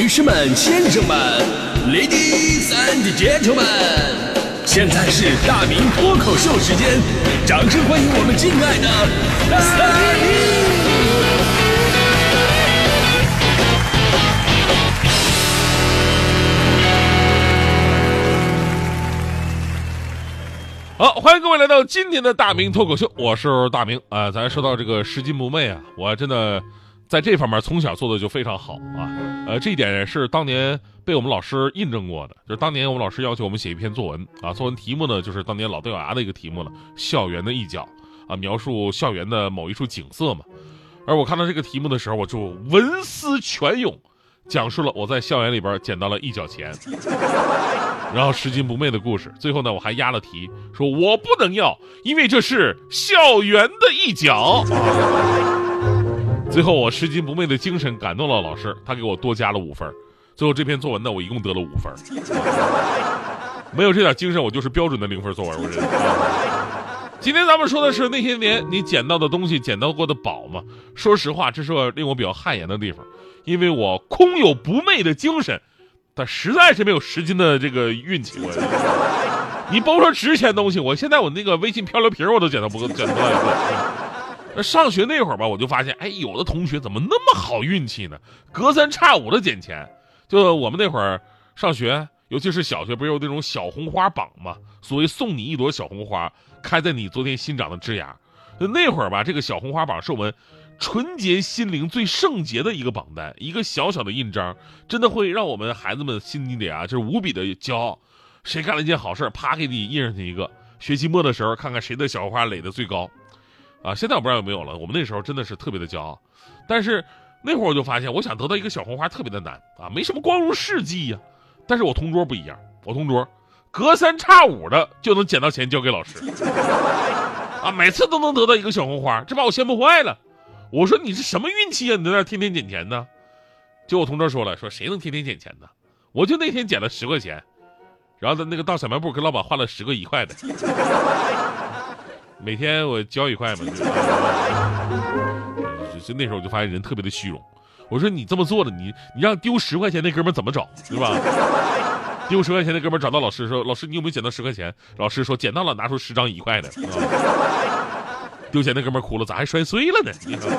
女士们、先生们，Ladies and Gentlemen，现在是大明脱口秀时间，掌声欢迎我们敬爱的大明！好，欢迎各位来到今天的大明脱口秀，我是大明啊、咱说到这个拾金不昧啊，我真的在这方面从小做的就非常好啊。呃，这一点是当年被我们老师印证过的，就是当年我们老师要求我们写一篇作文啊，作文题目呢就是当年老掉牙的一个题目了，校园的一角啊，描述校园的某一处景色嘛。而我看到这个题目的时候，我就文思泉涌，讲述了我在校园里边捡到了一角钱。然后拾金不昧的故事。最后呢，我还押了题，说我不能要，因为这是校园的一角。最后我拾金不昧的精神感动了老师，他给我多加了五分。最后这篇作文呢，我一共得了五分。没有这点精神，我就是标准的零分作文。我认为。今天咱们说的是那些年你捡到的东西，捡到过的宝嘛。说实话，这是我令我比较汗颜的地方，因为我空有不昧的精神。但实在是没有拾金的这个运气，我。你甭说值钱东西，我现在我那个微信漂流瓶我都捡到不够捡不到一个。那上学那会儿吧，我就发现，哎，有的同学怎么那么好运气呢？隔三差五的捡钱。就我们那会儿上学，尤其是小学，不是有那种小红花榜吗？所谓送你一朵小红花，开在你昨天新长的枝芽。那会儿吧，这个小红花榜是我们。纯洁心灵最圣洁的一个榜单，一个小小的印章，真的会让我们孩子们心里啊，就是无比的骄傲。谁干了一件好事，啪给你印上去一个。学期末的时候，看看谁的小花垒的最高。啊，现在我不知道有没有了。我们那时候真的是特别的骄傲。但是那会儿我就发现，我想得到一个小红花特别的难啊，没什么光荣事迹呀。但是我同桌不一样，我同桌隔三差五的就能捡到钱交给老师，啊，每次都能得到一个小红花，这把我羡慕坏了。我说你是什么运气啊？你在那天天捡钱呢？就我同桌说了，说谁能天天捡钱呢？我就那天捡了十块钱，然后在那个到小卖部跟老板换了十个一块的，每天我交一块嘛。就那时候我就发现人特别的虚荣。我说你这么做了，你你让丢十块钱那哥们怎么找，对吧？丢十块钱那哥们找到老师说，老师你有没有捡到十块钱？老师说捡到了，拿出十张一块的。丢钱那哥们哭了，咋还摔碎了呢？你说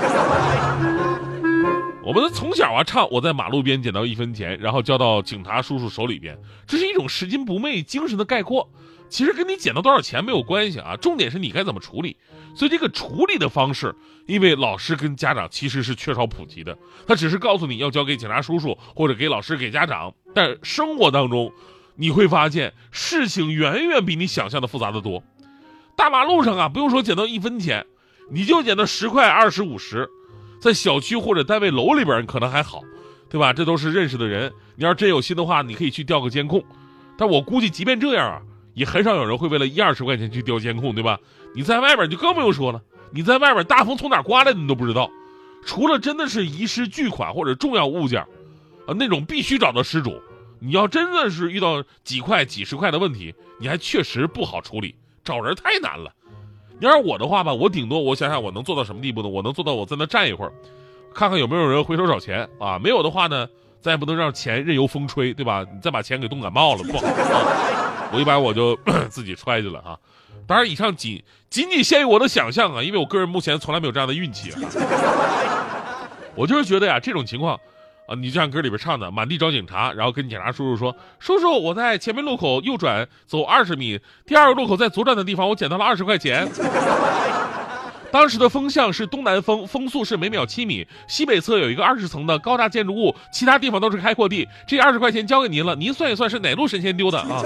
我们从小啊唱，我在马路边捡到一分钱，然后交到警察叔叔手里边，这是一种拾金不昧精神的概括。其实跟你捡到多少钱没有关系啊，重点是你该怎么处理。所以这个处理的方式，因为老师跟家长其实是缺少普及的，他只是告诉你要交给警察叔叔或者给老师给家长，但生活当中你会发现事情远远比你想象的复杂的多。大马路上啊，不用说捡到一分钱，你就捡到十块、二十、五十，在小区或者单位楼里边可能还好，对吧？这都是认识的人。你要真有心的话，你可以去调个监控。但我估计，即便这样啊，也很少有人会为了一二十块钱去调监控，对吧？你在外边就更不用说了，你在外边大风从哪刮来的你都不知道。除了真的是遗失巨款或者重要物件，啊，那种必须找到失主。你要真的是遇到几块、几十块的问题，你还确实不好处理。找人太难了，要是我的话吧，我顶多我想想我能做到什么地步呢？我能做到我在那站一会儿，看看有没有人回头找钱啊。没有的话呢，咱也不能让钱任由风吹，对吧？你再把钱给冻感冒了不好。啊、我一般我就自己揣去了啊。当然，以上仅仅仅限于我的想象啊，因为我个人目前从来没有这样的运气啊。我就是觉得呀，这种情况。啊，你就像歌里边唱的，满地找警察，然后跟警察叔叔说：“叔叔，我在前面路口右转走二十米，第二个路口在左转的地方，我捡到了二十块钱。当时的风向是东南风，风速是每秒七米，西北侧有一个二十层的高大建筑物，其他地方都是开阔地。这二十块钱交给您了，您算一算是哪路神仙丢的啊？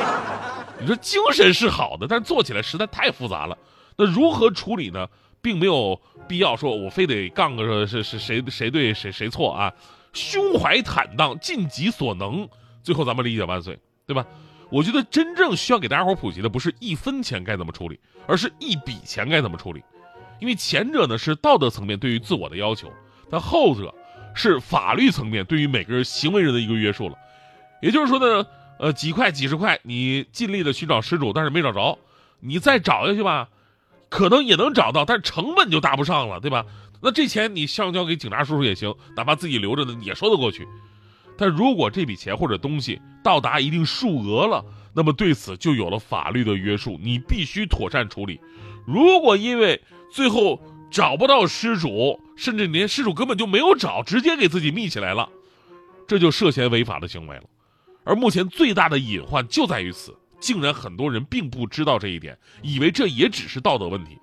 你说精神是好的，但做起来实在太复杂了。那如何处理呢？并没有必要说，我非得杠个是是谁谁对谁谁错啊？胸怀坦荡，尽己所能，最后咱们理解万岁，对吧？我觉得真正需要给大家伙普及的，不是一分钱该怎么处理，而是一笔钱该怎么处理。因为前者呢是道德层面对于自我的要求，但后者是法律层面对于每个人行为人的一个约束了。也就是说呢，呃，几块几十块，你尽力的寻找失主，但是没找着，你再找下去吧。可能也能找到，但是成本就搭不上了，对吧？那这钱你上交给警察叔叔也行，哪怕自己留着呢，也说得过去。但如果这笔钱或者东西到达一定数额了，那么对此就有了法律的约束，你必须妥善处理。如果因为最后找不到失主，甚至连失主根本就没有找，直接给自己密起来了，这就涉嫌违法的行为了。而目前最大的隐患就在于此，竟然很多人并不知道这一点，以为这也只是道德问题。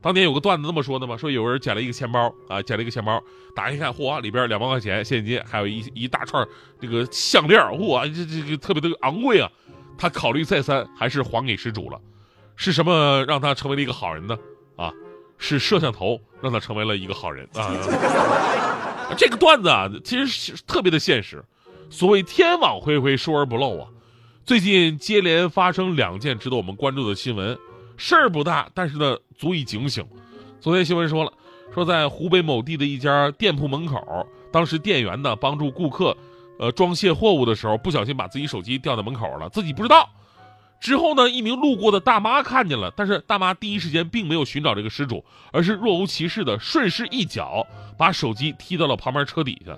当年有个段子这么说的嘛，说有人捡了一个钱包啊，捡了一个钱包，打开一看，嚯，里边两万块钱现金，还有一一大串这个项链，嚯，这这个特别的昂贵啊。他考虑再三，还是还给失主了。是什么让他成为了一个好人呢？啊，是摄像头让他成为了一个好人啊。这个段子啊，其实是特别的现实。所谓天网恢恢，疏而不漏啊。最近接连发生两件值得我们关注的新闻。事儿不大，但是呢，足以警醒。昨天新闻说了，说在湖北某地的一家店铺门口，当时店员呢帮助顾客，呃装卸货物的时候，不小心把自己手机掉在门口了，自己不知道。之后呢，一名路过的大妈看见了，但是大妈第一时间并没有寻找这个失主，而是若无其事的顺势一脚把手机踢到了旁边车底下，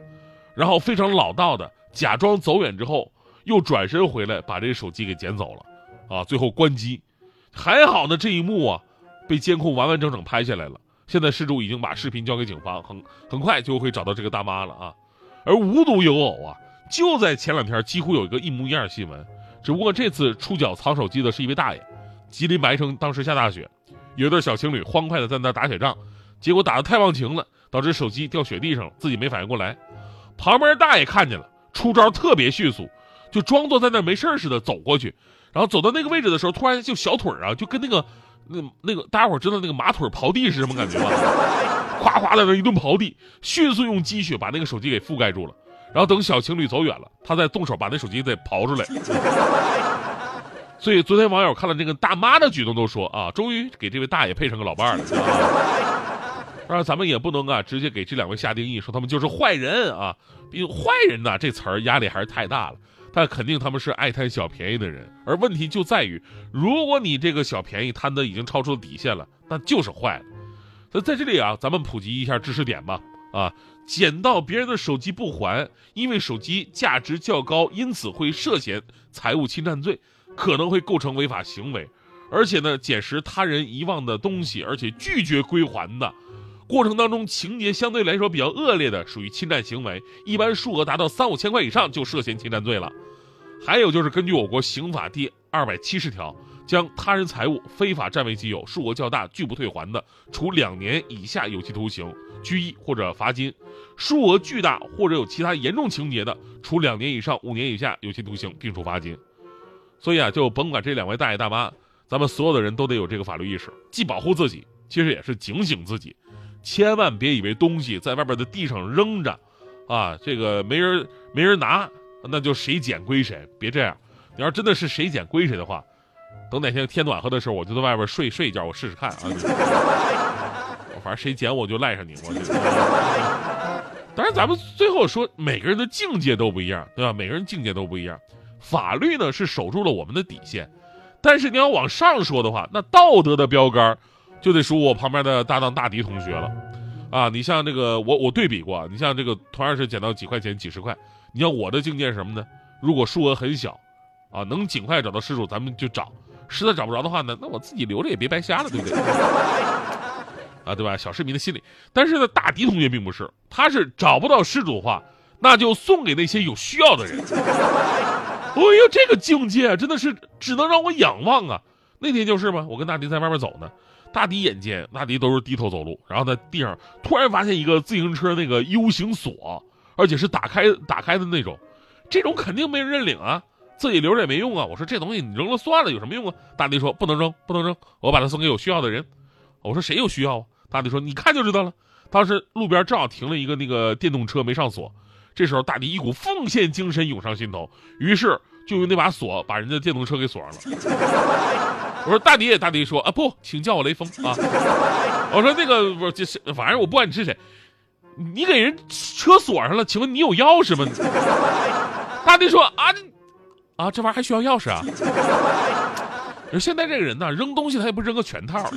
然后非常老道的假装走远之后，又转身回来把这手机给捡走了，啊，最后关机。还好呢，这一幕啊，被监控完完整整拍下来了。现在失主已经把视频交给警方，很很快就会找到这个大妈了啊。而无独有偶啊，就在前两天，几乎有一个一模一样的新闻，只不过这次出脚藏手机的是一位大爷。吉林白城当时下大雪，有一对小情侣欢快的在那打雪仗，结果打的太忘情了，导致手机掉雪地上了，自己没反应过来。旁边大爷看见了，出招特别迅速，就装作在那没事似的走过去。然后走到那个位置的时候，突然就小腿啊，就跟那个那那个大家伙知道那个马腿刨地是什么感觉吗？夸夸的那一顿刨地，迅速用积雪把那个手机给覆盖住了。然后等小情侣走远了，他再动手把那手机再刨出来。所以昨天网友看了这个大妈的举动，都说啊，终于给这位大爷配上个老伴了。当然，咱们也不能啊直接给这两位下定义，说他们就是坏人啊。毕竟坏人呐这词儿压力还是太大了。但肯定他们是爱贪小便宜的人，而问题就在于，如果你这个小便宜贪的已经超出了底线了，那就是坏了。那在这里啊，咱们普及一下知识点吧。啊，捡到别人的手机不还，因为手机价值较高，因此会涉嫌财物侵占罪，可能会构成违法行为。而且呢，捡拾他人遗忘的东西，而且拒绝归还的。过程当中情节相对来说比较恶劣的，属于侵占行为，一般数额达到三五千块以上就涉嫌侵占罪了。还有就是根据我国刑法第二百七十条，将他人财物非法占为己有，数额较大拒不退还的，处两年以下有期徒刑、拘役或者罚金；数额巨大或者有其他严重情节的，处两年以上五年以下有期徒刑，并处罚金。所以啊，就甭管这两位大爷大妈，咱们所有的人都得有这个法律意识，既保护自己，其实也是警醒自己。千万别以为东西在外边的地上扔着，啊，这个没人没人拿，那就谁捡归谁。别这样，你要真的是谁捡归谁的话，等哪天天暖和的时候，我就在外边睡睡一觉，我试试看啊。反正谁捡我就赖上你。我 当然，咱们最后说，每个人的境界都不一样，对吧？每个人境界都不一样。法律呢是守住了我们的底线，但是你要往上说的话，那道德的标杆。就得数我旁边的搭档大迪同学了，啊，你像这个我我对比过，你像这个同样是捡到几块钱几十块，你像我的境界是什么呢？如果数额很小，啊，能尽快找到失主，咱们就找；实在找不着的话呢，那我自己留着也别白瞎了，对不对？啊，对吧？小市民的心理。但是呢，大迪同学并不是，他是找不到失主的话，那就送给那些有需要的人。哎呦，这个境界真的是只能让我仰望啊！那天就是嘛，我跟大迪在外面走呢。大迪眼尖，大迪都是低头走路，然后在地上突然发现一个自行车那个 U 型锁，而且是打开打开的那种，这种肯定没人认领啊，自己留着也没用啊。我说这东西你扔了算了，有什么用啊？大迪说不能扔，不能扔，我把它送给有需要的人。我说谁有需要啊？大迪说你看就知道了。当时路边正好停了一个那个电动车没上锁，这时候大迪一股奉献精神涌上心头，于是就用那把锁把人家电动车给锁上了。我说大迪，大迪说啊不，请叫我雷锋啊。我说那个不就是，反正我不管你是谁，你给人车锁上了，请问你有钥匙吗？大迪说啊啊，这玩意儿还需要钥匙啊？现在这个人呢，扔东西他也不扔个全套。